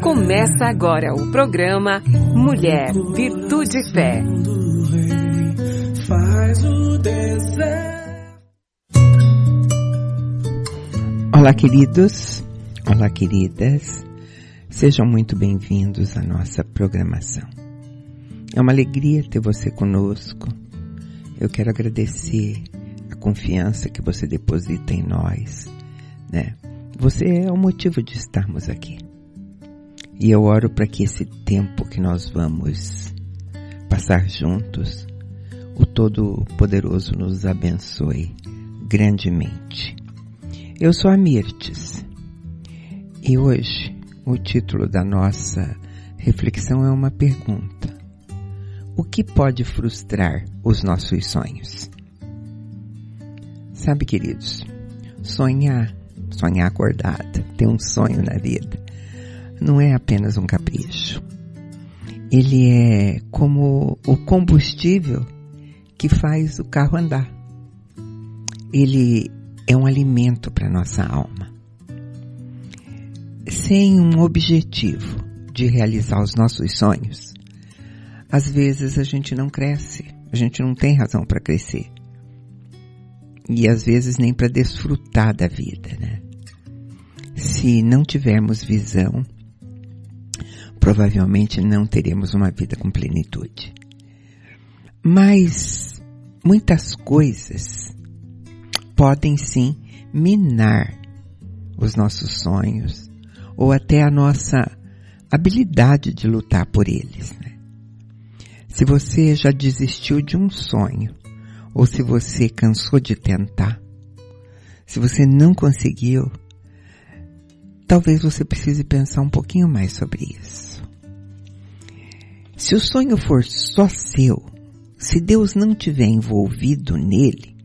Começa agora o programa Mulher, Virtude e Fé. Olá, queridos. Olá, queridas. Sejam muito bem-vindos à nossa programação. É uma alegria ter você conosco. Eu quero agradecer a confiança que você deposita em nós, né? Você é o motivo de estarmos aqui. E eu oro para que esse tempo que nós vamos passar juntos, o Todo-Poderoso nos abençoe grandemente. Eu sou a Mirtes e hoje o título da nossa reflexão é uma pergunta. O que pode frustrar os nossos sonhos? Sabe, queridos, sonhar, sonhar acordado, ter um sonho na vida, não é apenas um capricho. Ele é como o combustível que faz o carro andar. Ele é um alimento para nossa alma. Sem um objetivo de realizar os nossos sonhos, às vezes a gente não cresce, a gente não tem razão para crescer. E às vezes nem para desfrutar da vida, né? Se não tivermos visão, provavelmente não teremos uma vida com plenitude. Mas muitas coisas podem sim minar os nossos sonhos ou até a nossa habilidade de lutar por eles. Né? Se você já desistiu de um sonho ou se você cansou de tentar, se você não conseguiu, talvez você precise pensar um pouquinho mais sobre isso. Se o sonho for só seu, se Deus não tiver envolvido nele,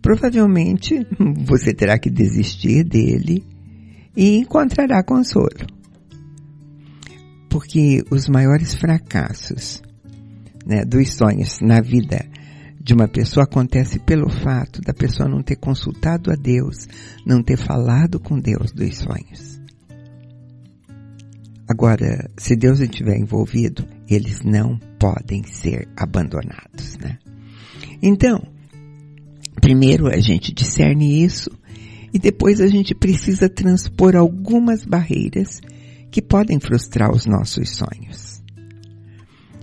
provavelmente você terá que desistir dele e encontrará consolo. Porque os maiores fracassos né, dos sonhos na vida de uma pessoa acontece pelo fato da pessoa não ter consultado a Deus, não ter falado com Deus dos sonhos. Agora, se Deus estiver envolvido, eles não podem ser abandonados, né? Então, primeiro a gente discerne isso e depois a gente precisa transpor algumas barreiras que podem frustrar os nossos sonhos.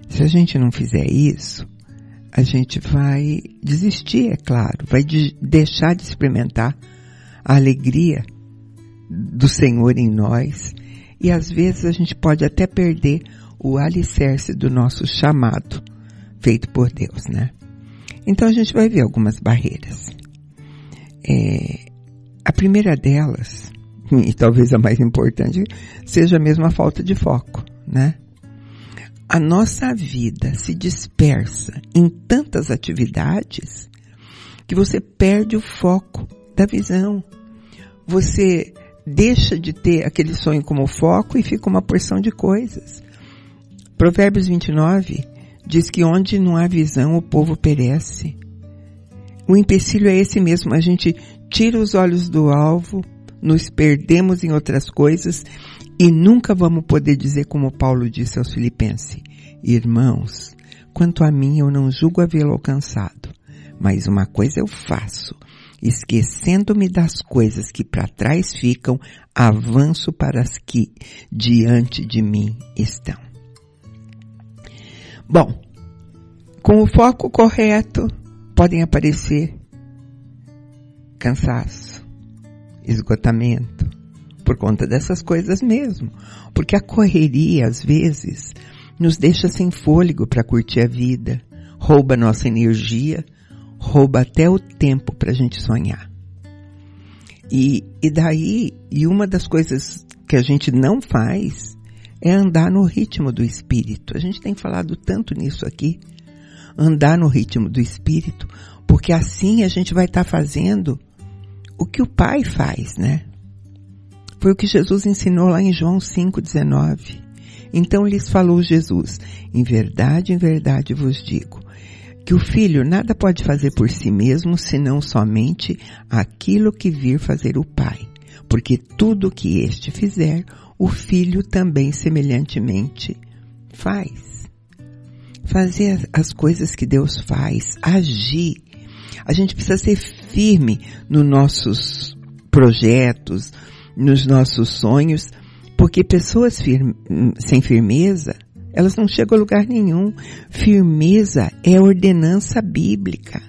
Se a gente não fizer isso, a gente vai desistir, é claro, vai de deixar de experimentar a alegria do Senhor em nós e às vezes a gente pode até perder o alicerce do nosso chamado feito por Deus, né? Então a gente vai ver algumas barreiras. É, a primeira delas, e talvez a mais importante, seja mesmo a falta de foco, né? A nossa vida se dispersa em tantas atividades que você perde o foco da visão. Você deixa de ter aquele sonho como foco e fica uma porção de coisas. Provérbios 29 diz que onde não há visão o povo perece. O empecilho é esse mesmo, a gente tira os olhos do alvo, nos perdemos em outras coisas e nunca vamos poder dizer como Paulo disse aos filipenses, irmãos, quanto a mim eu não julgo havê-lo alcançado, mas uma coisa eu faço, esquecendo-me das coisas que para trás ficam, avanço para as que diante de mim estão. Bom, com o foco correto, podem aparecer cansaço, esgotamento, por conta dessas coisas mesmo. Porque a correria, às vezes, nos deixa sem fôlego para curtir a vida, rouba nossa energia, rouba até o tempo para a gente sonhar. E, e daí, e uma das coisas que a gente não faz é andar no ritmo do espírito. A gente tem falado tanto nisso aqui. Andar no ritmo do espírito, porque assim a gente vai estar tá fazendo o que o Pai faz, né? Foi o que Jesus ensinou lá em João 5,19. Então lhes falou Jesus, em verdade, em verdade vos digo, que o filho nada pode fazer por si mesmo senão somente aquilo que vir fazer o pai, porque tudo que este fizer, o filho também semelhantemente faz. Fazer as coisas que Deus faz, agir. A gente precisa ser firme nos nossos projetos, nos nossos sonhos, porque pessoas firme, sem firmeza, elas não chegam a lugar nenhum. Firmeza é ordenança bíblica.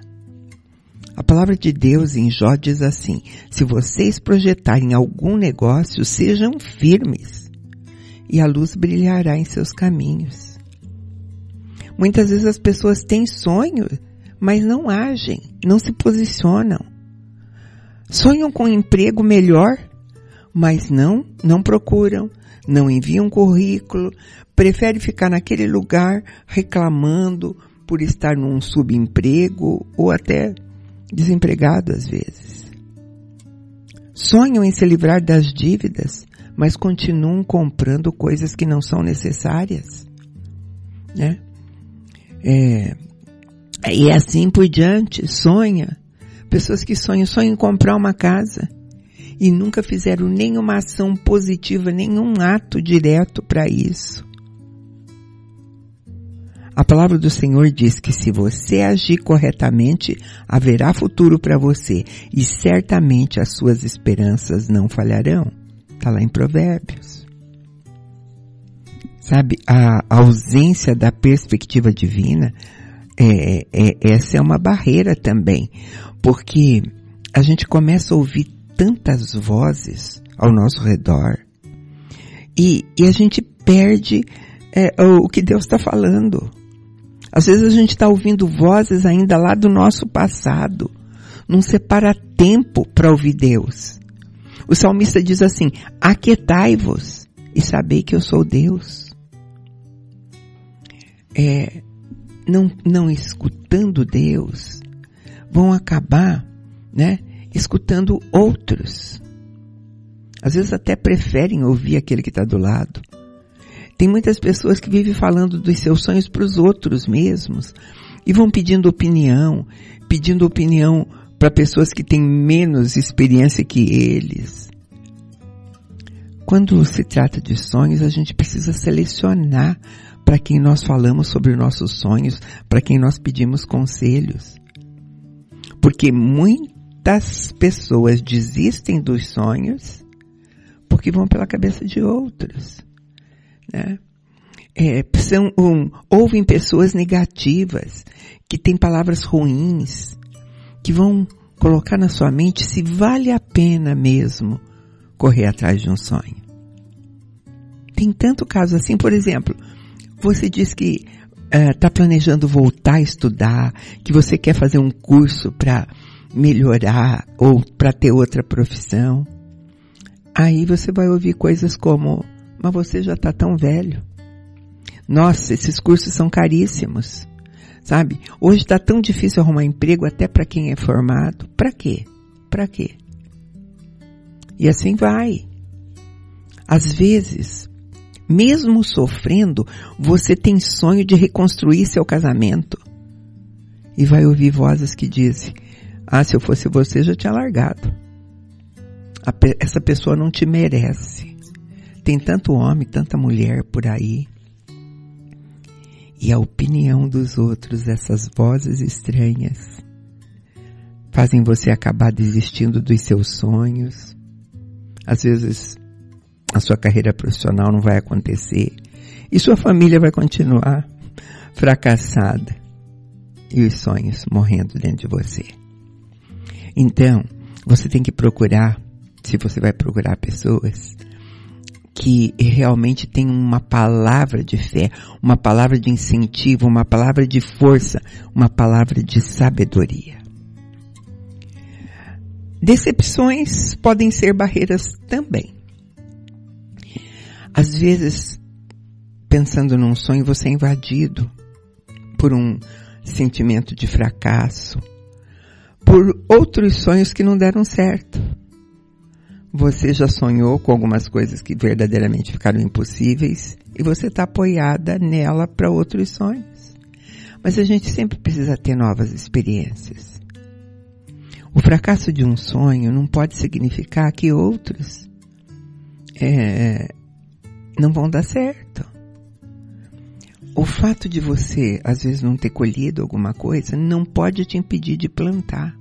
A palavra de Deus em Jó diz assim: se vocês projetarem algum negócio, sejam firmes, e a luz brilhará em seus caminhos. Muitas vezes as pessoas têm sonhos, mas não agem, não se posicionam. Sonham com um emprego melhor, mas não, não procuram, não enviam currículo, preferem ficar naquele lugar reclamando por estar num subemprego ou até desempregado às vezes. Sonham em se livrar das dívidas, mas continuam comprando coisas que não são necessárias, né? É, e assim por diante, sonha. Pessoas que sonham, sonham em comprar uma casa e nunca fizeram nenhuma ação positiva, nenhum ato direto para isso. A palavra do Senhor diz que se você agir corretamente, haverá futuro para você e certamente as suas esperanças não falharão. Está lá em Provérbios. Sabe, a ausência da perspectiva divina, é, é, essa é uma barreira também, porque a gente começa a ouvir tantas vozes ao nosso redor e, e a gente perde é, o que Deus está falando. Às vezes a gente está ouvindo vozes ainda lá do nosso passado. Não separa tempo para ouvir Deus. O salmista diz assim, aquietai-vos e sabei que eu sou Deus. É, não, não escutando Deus, vão acabar, né, escutando outros. Às vezes até preferem ouvir aquele que está do lado. Tem muitas pessoas que vivem falando dos seus sonhos para os outros mesmos e vão pedindo opinião, pedindo opinião para pessoas que têm menos experiência que eles. Quando se trata de sonhos, a gente precisa selecionar para quem nós falamos sobre nossos sonhos, para quem nós pedimos conselhos. Porque muitas pessoas desistem dos sonhos porque vão pela cabeça de outros né? É, são, um, ouvem pessoas negativas, que têm palavras ruins, que vão colocar na sua mente se vale a pena mesmo correr atrás de um sonho. Tem tanto caso assim, por exemplo, você diz que está uh, planejando voltar a estudar, que você quer fazer um curso para melhorar ou para ter outra profissão. Aí você vai ouvir coisas como mas você já está tão velho. Nossa, esses cursos são caríssimos. Sabe? Hoje está tão difícil arrumar emprego até para quem é formado. Para quê? Para quê? E assim vai. Às vezes, mesmo sofrendo, você tem sonho de reconstruir seu casamento. E vai ouvir vozes que dizem: Ah, se eu fosse você, já tinha largado. essa pessoa não te merece. Tem tanto homem, tanta mulher por aí. E a opinião dos outros, essas vozes estranhas, fazem você acabar desistindo dos seus sonhos. Às vezes, a sua carreira profissional não vai acontecer. E sua família vai continuar fracassada. E os sonhos morrendo dentro de você. Então, você tem que procurar, se você vai procurar pessoas, que realmente tem uma palavra de fé, uma palavra de incentivo, uma palavra de força, uma palavra de sabedoria. Decepções podem ser barreiras também. Às vezes, pensando num sonho, você é invadido por um sentimento de fracasso, por outros sonhos que não deram certo. Você já sonhou com algumas coisas que verdadeiramente ficaram impossíveis e você está apoiada nela para outros sonhos. Mas a gente sempre precisa ter novas experiências. O fracasso de um sonho não pode significar que outros é, não vão dar certo. O fato de você, às vezes, não ter colhido alguma coisa, não pode te impedir de plantar.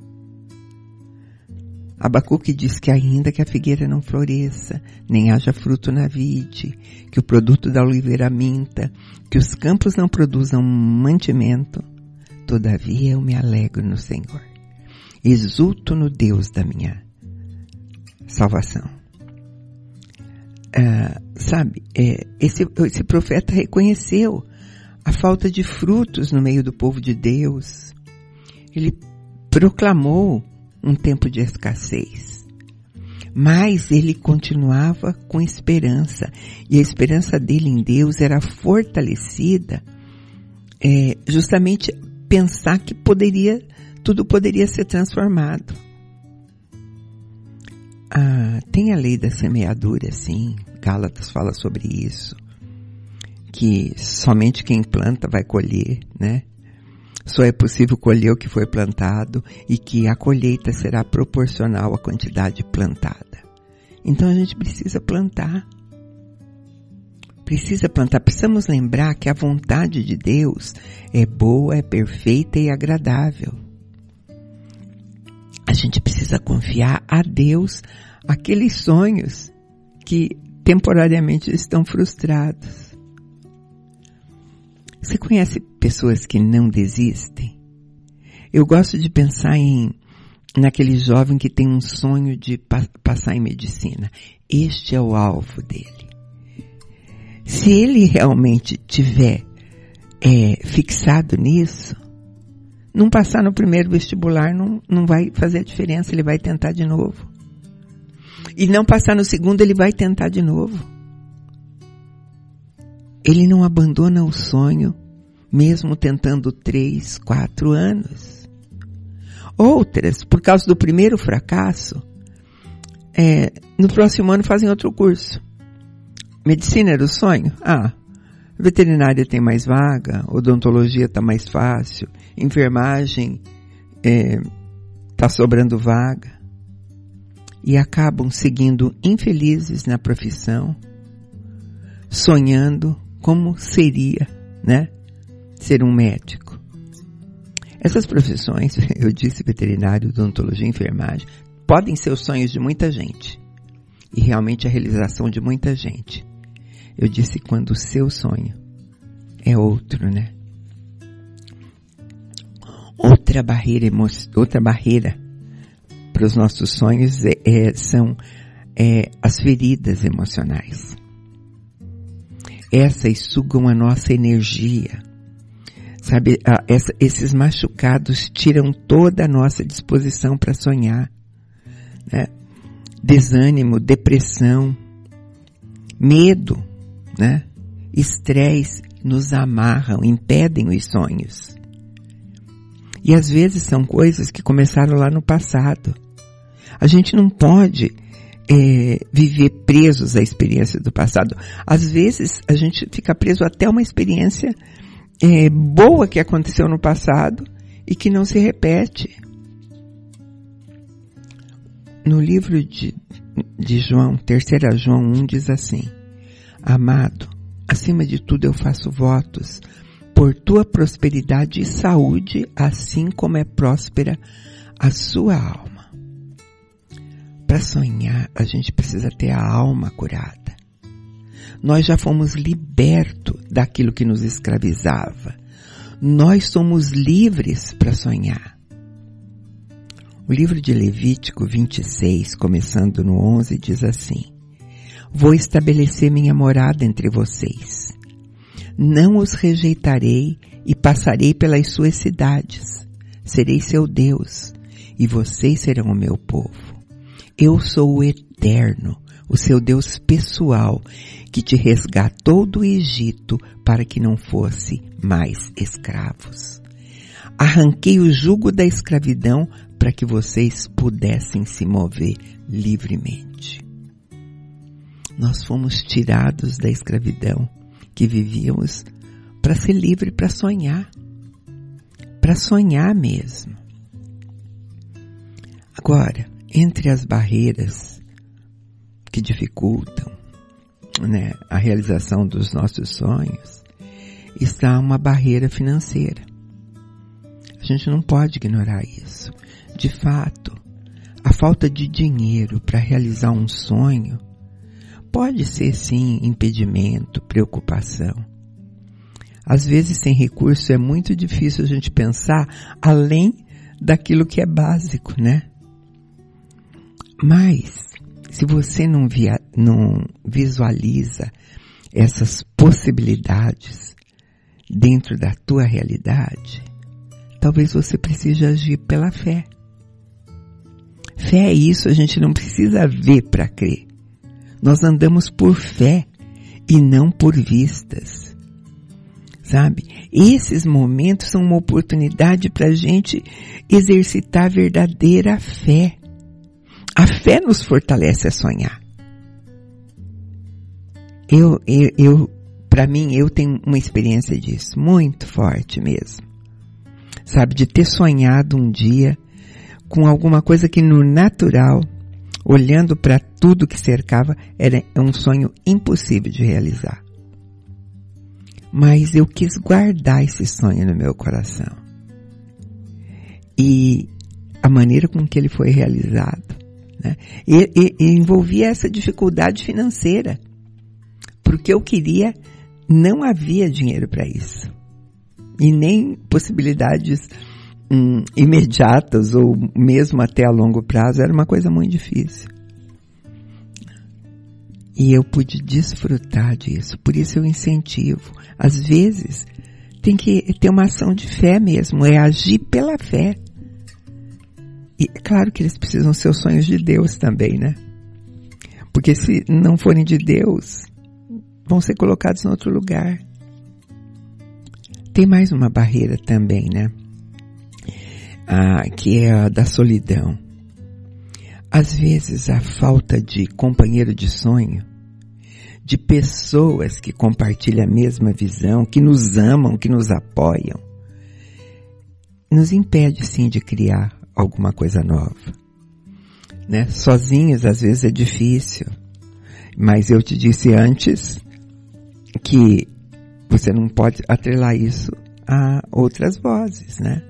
Abacuque diz que ainda que a figueira não floresça, nem haja fruto na vide, que o produto da oliveira minta, que os campos não produzam mantimento, todavia eu me alegro no Senhor. Exulto no Deus da minha salvação. Ah, sabe, é, esse, esse profeta reconheceu a falta de frutos no meio do povo de Deus. Ele proclamou um tempo de escassez. Mas ele continuava com esperança, e a esperança dele em Deus era fortalecida é, justamente pensar que poderia, tudo poderia ser transformado. Ah, tem a lei da semeadura, sim, Gálatas fala sobre isso, que somente quem planta vai colher, né? Só é possível colher o que foi plantado e que a colheita será proporcional à quantidade plantada. Então a gente precisa plantar. Precisa plantar. Precisamos lembrar que a vontade de Deus é boa, é perfeita e agradável. A gente precisa confiar a Deus aqueles sonhos que temporariamente estão frustrados. Você conhece pessoas que não desistem? Eu gosto de pensar em naquele jovem que tem um sonho de pa passar em medicina. Este é o alvo dele. Se ele realmente tiver é, fixado nisso, não passar no primeiro vestibular não, não vai fazer diferença, ele vai tentar de novo. E não passar no segundo, ele vai tentar de novo. Ele não abandona o sonho, mesmo tentando três, quatro anos. Outras, por causa do primeiro fracasso, é, no próximo ano fazem outro curso. Medicina era o sonho? Ah, veterinária tem mais vaga, odontologia está mais fácil, enfermagem está é, sobrando vaga. E acabam seguindo infelizes na profissão, sonhando como seria, né? Ser um médico. Essas profissões, eu disse veterinário, odontologia, enfermagem, podem ser os sonhos de muita gente. E realmente a realização de muita gente. Eu disse quando o seu sonho é outro, né? Outra barreira, outra barreira para os nossos sonhos é, é, são é, as feridas emocionais. Essas sugam a nossa energia. Sabe, esses machucados tiram toda a nossa disposição para sonhar. Né? Desânimo, depressão, medo, né? Estresse nos amarram, impedem os sonhos. E às vezes são coisas que começaram lá no passado. A gente não pode é, viver presos à experiência do passado. Às vezes a gente fica preso até uma experiência é, boa que aconteceu no passado e que não se repete. No livro de, de João, 3 João 1 diz assim, Amado, acima de tudo eu faço votos por tua prosperidade e saúde, assim como é próspera a sua alma. Para sonhar, a gente precisa ter a alma curada. Nós já fomos libertos daquilo que nos escravizava. Nós somos livres para sonhar. O livro de Levítico 26, começando no 11, diz assim: Vou estabelecer minha morada entre vocês. Não os rejeitarei e passarei pelas suas cidades. Serei seu Deus e vocês serão o meu povo. Eu sou o Eterno, o seu Deus pessoal, que te resgatou do Egito para que não fosse mais escravos. Arranquei o jugo da escravidão para que vocês pudessem se mover livremente. Nós fomos tirados da escravidão que vivíamos para ser livre para sonhar, para sonhar mesmo. Agora, entre as barreiras que dificultam né, a realização dos nossos sonhos está uma barreira financeira. A gente não pode ignorar isso. De fato, a falta de dinheiro para realizar um sonho pode ser sim impedimento, preocupação. Às vezes, sem recurso, é muito difícil a gente pensar além daquilo que é básico, né? Mas, se você não, via, não visualiza essas possibilidades dentro da tua realidade, talvez você precise agir pela fé. Fé é isso, a gente não precisa ver para crer. Nós andamos por fé e não por vistas. Sabe? Esses momentos são uma oportunidade para a gente exercitar a verdadeira fé. A fé nos fortalece a sonhar. Eu, eu, eu para mim, eu tenho uma experiência disso, muito forte mesmo. Sabe, de ter sonhado um dia com alguma coisa que no natural, olhando para tudo que cercava, era um sonho impossível de realizar. Mas eu quis guardar esse sonho no meu coração. E a maneira com que ele foi realizado, né? E, e, e envolvia essa dificuldade financeira. Porque eu queria, não havia dinheiro para isso. E nem possibilidades hum, imediatas ou mesmo até a longo prazo era uma coisa muito difícil. E eu pude desfrutar disso. Por isso eu incentivo. Às vezes tem que ter uma ação de fé mesmo, é agir pela fé. E é claro que eles precisam ser os sonhos de Deus também, né? Porque se não forem de Deus, vão ser colocados em outro lugar. Tem mais uma barreira também, né? ah, que é a da solidão. Às vezes a falta de companheiro de sonho, de pessoas que compartilham a mesma visão, que nos amam, que nos apoiam, nos impede sim de criar alguma coisa nova. Né? Sozinhos às vezes é difícil, mas eu te disse antes que você não pode atrelar isso a outras vozes, né?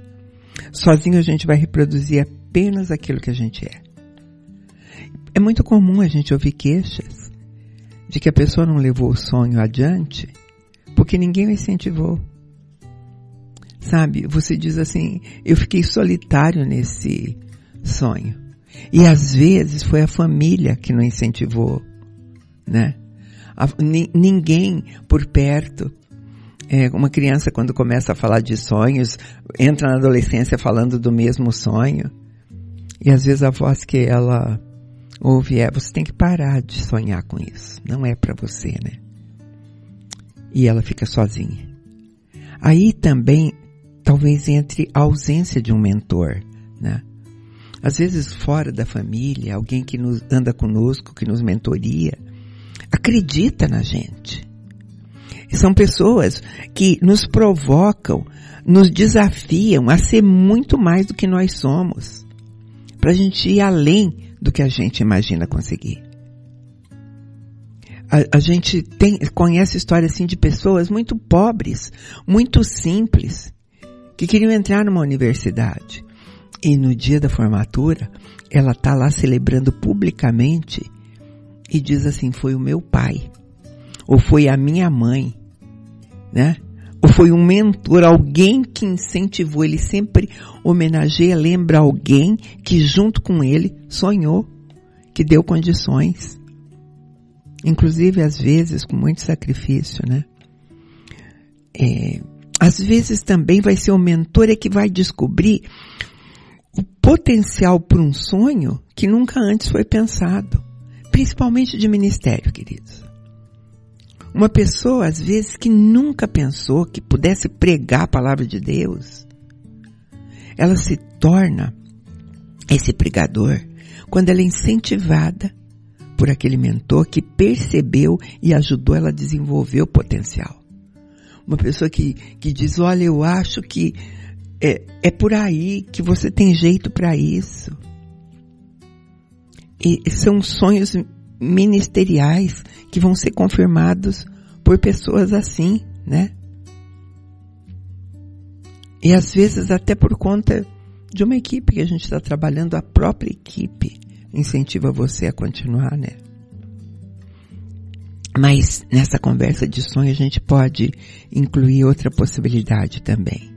Sozinho a gente vai reproduzir apenas aquilo que a gente é. É muito comum a gente ouvir queixas de que a pessoa não levou o sonho adiante porque ninguém o incentivou. Sabe, você diz assim, eu fiquei solitário nesse sonho. E às vezes foi a família que não incentivou, né? A, ninguém por perto é, uma criança quando começa a falar de sonhos, entra na adolescência falando do mesmo sonho. E às vezes a voz que ela ouve é, você tem que parar de sonhar com isso. Não é para você, né? E ela fica sozinha. Aí também, talvez entre a ausência de um mentor, né? Às vezes fora da família, alguém que nos anda conosco, que nos mentoria, acredita na gente são pessoas que nos provocam, nos desafiam a ser muito mais do que nós somos. Para a gente ir além do que a gente imagina conseguir. A, a gente tem, conhece histórias assim de pessoas muito pobres, muito simples, que queriam entrar numa universidade. E no dia da formatura, ela está lá celebrando publicamente e diz assim, foi o meu pai, ou foi a minha mãe, né? Ou foi um mentor, alguém que incentivou, ele sempre homenageia, lembra alguém que junto com ele sonhou, que deu condições. Inclusive, às vezes, com muito sacrifício, né? É, às vezes também vai ser o mentor é que vai descobrir o potencial para um sonho que nunca antes foi pensado. Principalmente de ministério, queridos. Uma pessoa, às vezes, que nunca pensou que pudesse pregar a palavra de Deus, ela se torna esse pregador quando ela é incentivada por aquele mentor que percebeu e ajudou ela a desenvolver o potencial. Uma pessoa que, que diz, olha, eu acho que é, é por aí que você tem jeito para isso. E são sonhos ministeriais que vão ser confirmados por pessoas assim, né? E às vezes até por conta de uma equipe que a gente está trabalhando, a própria equipe incentiva você a continuar, né? Mas nessa conversa de sonho a gente pode incluir outra possibilidade também.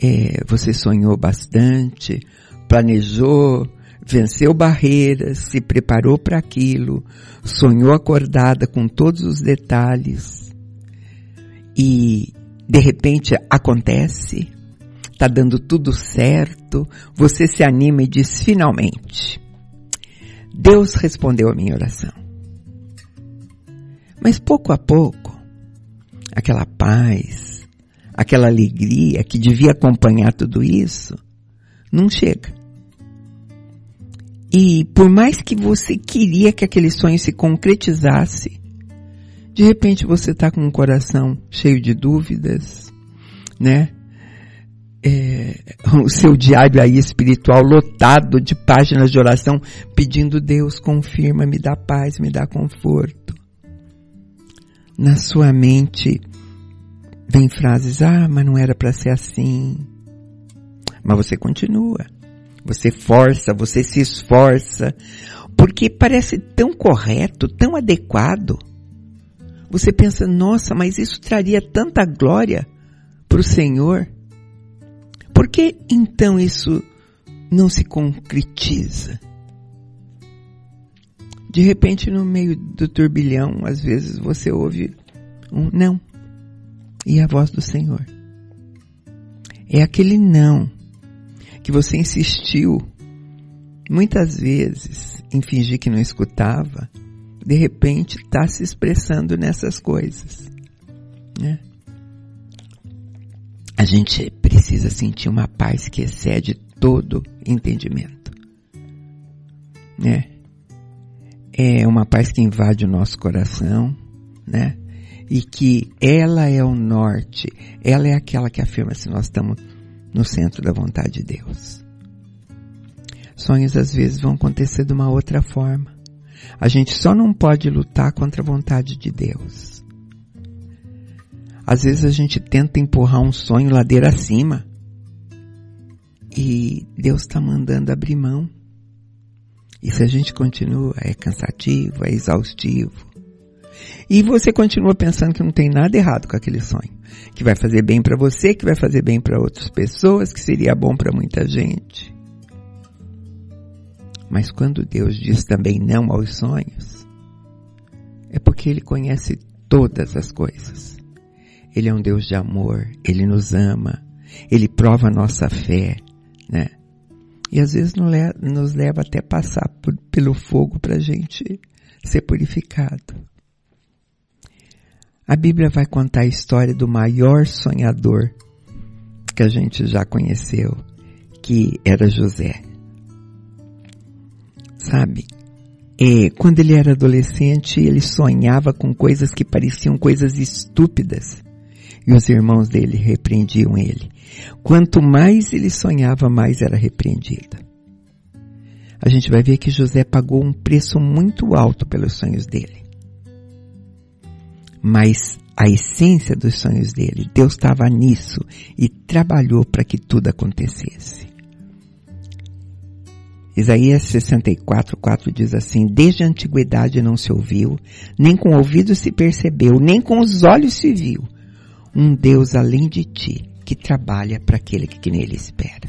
É, você sonhou bastante, planejou, venceu barreiras, se preparou para aquilo, sonhou acordada com todos os detalhes e de repente acontece, está dando tudo certo, você se anima e diz finalmente, Deus respondeu a minha oração. Mas pouco a pouco, aquela paz, aquela alegria que devia acompanhar tudo isso, não chega. E por mais que você queria que aquele sonho se concretizasse, de repente você está com um coração cheio de dúvidas, né? É, o seu diário aí espiritual lotado de páginas de oração pedindo Deus confirma, me dá paz, me dá conforto. Na sua mente vem frases, ah, mas não era para ser assim. Mas você continua. Você força, você se esforça, porque parece tão correto, tão adequado você pensa, nossa, mas isso traria tanta glória para o Senhor. Por que então isso não se concretiza? De repente, no meio do turbilhão, às vezes você ouve um não. E a voz do Senhor. É aquele não que você insistiu muitas vezes em fingir que não escutava de repente está se expressando nessas coisas. Né? A gente precisa sentir uma paz que excede todo entendimento. Né? É uma paz que invade o nosso coração, né? E que ela é o norte, ela é aquela que afirma se nós estamos no centro da vontade de Deus. Sonhos às vezes vão acontecer de uma outra forma. A gente só não pode lutar contra a vontade de Deus. Às vezes a gente tenta empurrar um sonho ladeira acima. E Deus está mandando abrir mão. E se a gente continua, é cansativo, é exaustivo. E você continua pensando que não tem nada errado com aquele sonho. Que vai fazer bem para você, que vai fazer bem para outras pessoas, que seria bom para muita gente. Mas quando Deus diz também não aos sonhos, é porque Ele conhece todas as coisas. Ele é um Deus de amor, Ele nos ama, Ele prova a nossa fé, né? E às vezes nos leva até passar por, pelo fogo para a gente ser purificado. A Bíblia vai contar a história do maior sonhador que a gente já conheceu, que era José sabe? É, quando ele era adolescente, ele sonhava com coisas que pareciam coisas estúpidas. E os irmãos dele repreendiam ele. Quanto mais ele sonhava, mais era repreendido. A gente vai ver que José pagou um preço muito alto pelos sonhos dele. Mas a essência dos sonhos dele, Deus estava nisso e trabalhou para que tudo acontecesse. Isaías 64, 4 diz assim, desde a antiguidade não se ouviu, nem com ouvido se percebeu, nem com os olhos se viu, um Deus além de ti, que trabalha para aquele que nele espera.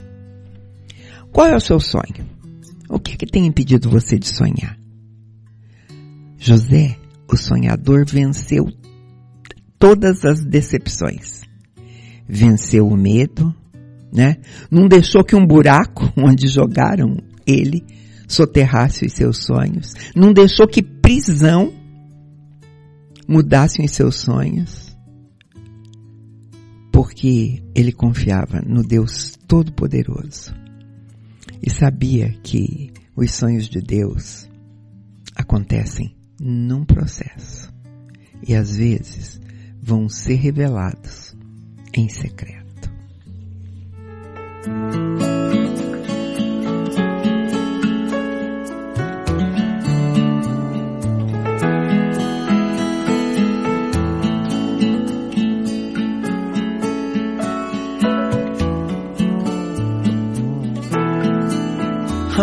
Qual é o seu sonho? O que, é que tem impedido você de sonhar? José, o sonhador, venceu todas as decepções. Venceu o medo, né? Não deixou que um buraco onde jogaram ele soterrasse os seus sonhos, não deixou que prisão mudasse os seus sonhos, porque ele confiava no Deus Todo-Poderoso e sabia que os sonhos de Deus acontecem num processo e às vezes vão ser revelados em secreto.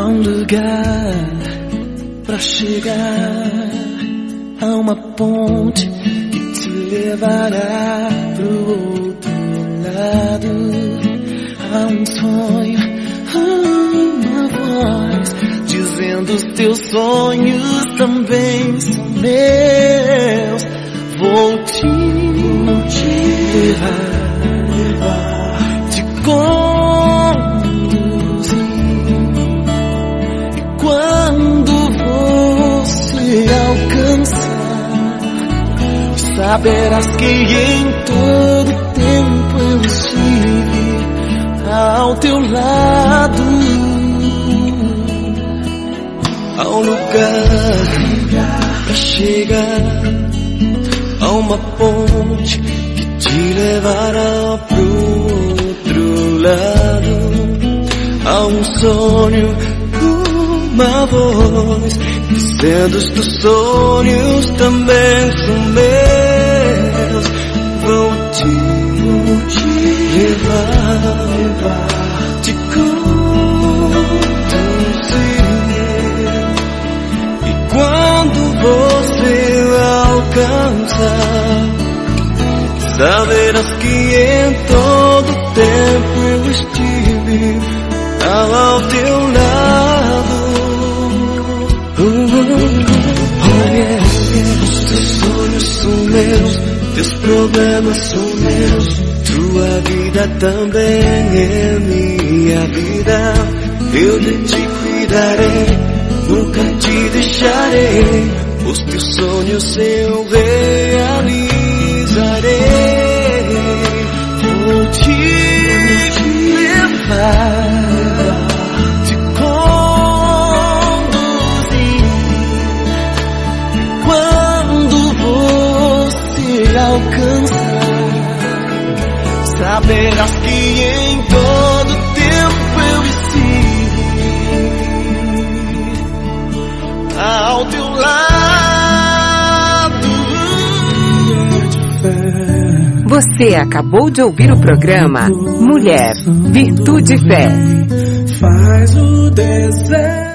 Lugar para chegar a uma ponte que te levará pro outro lado. Há um sonho, uma voz dizendo os teus sonhos também são meus. Vou te, vou te levar, levar, te conduzir. Saberás que em todo tempo eu estive ao teu lado. Ao lugar pra chegar a uma ponte que te levará pro outro lado. Há um sonho, uma voz, dizendo os teus sonhos também são meus. Saberás que em todo tempo eu estive ao teu lado. Uh. Oh, yeah. Os teus sonhos são meus, teus problemas são meus, vida também é minha vida. Eu de ti cuidarei, nunca te deixarei. Os teus sonhos eu realizarei. Saberás que em todo tempo eu estive ao teu lado. Você acabou de ouvir o programa Mulher, Virtude e Fé. Faz o deserto.